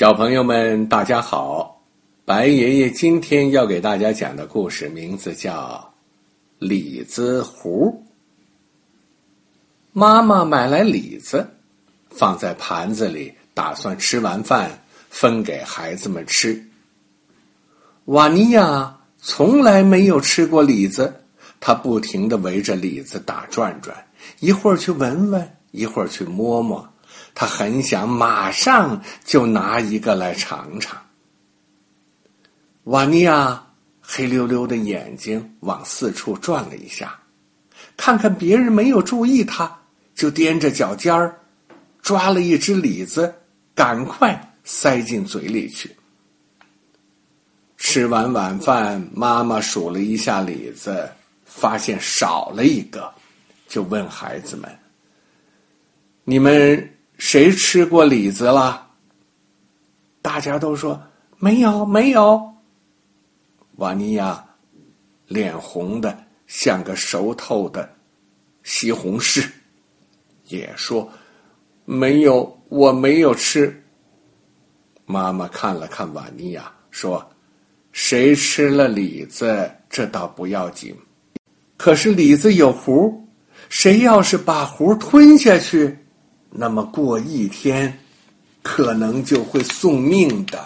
小朋友们，大家好！白爷爷今天要给大家讲的故事名字叫《李子糊》。妈妈买来李子，放在盘子里，打算吃完饭分给孩子们吃。瓦尼亚从来没有吃过李子，他不停的围着李子打转转，一会儿去闻闻，一会儿去摸摸。他很想马上就拿一个来尝尝。瓦尼亚黑溜溜的眼睛往四处转了一下，看看别人没有注意他，就踮着脚尖儿抓了一只李子，赶快塞进嘴里去。吃完晚饭，妈妈数了一下李子，发现少了一个，就问孩子们：“你们？”谁吃过李子了？大家都说没有，没有。瓦尼亚脸红的像个熟透的西红柿，也说没有，我没有吃。妈妈看了看瓦尼亚，说：“谁吃了李子，这倒不要紧，可是李子有核，谁要是把核吞下去。”那么过一天，可能就会送命的。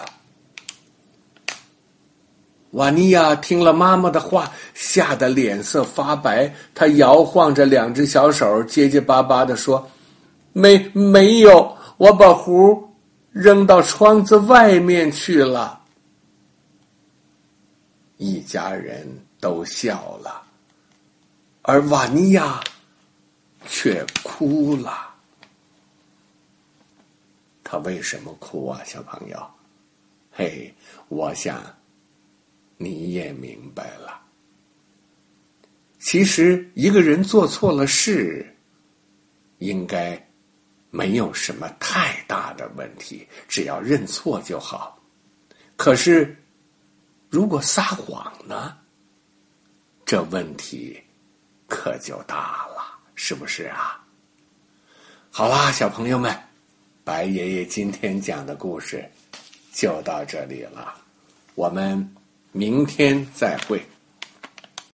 瓦尼亚听了妈妈的话，吓得脸色发白。他摇晃着两只小手，结结巴巴的说：“没没有，我把壶扔到窗子外面去了。”一家人都笑了，而瓦尼亚却哭了。他为什么哭啊，小朋友？嘿，我想你也明白了。其实一个人做错了事，应该没有什么太大的问题，只要认错就好。可是如果撒谎呢？这问题可就大了，是不是啊？好啦，小朋友们。白爷爷今天讲的故事就到这里了，我们明天再会。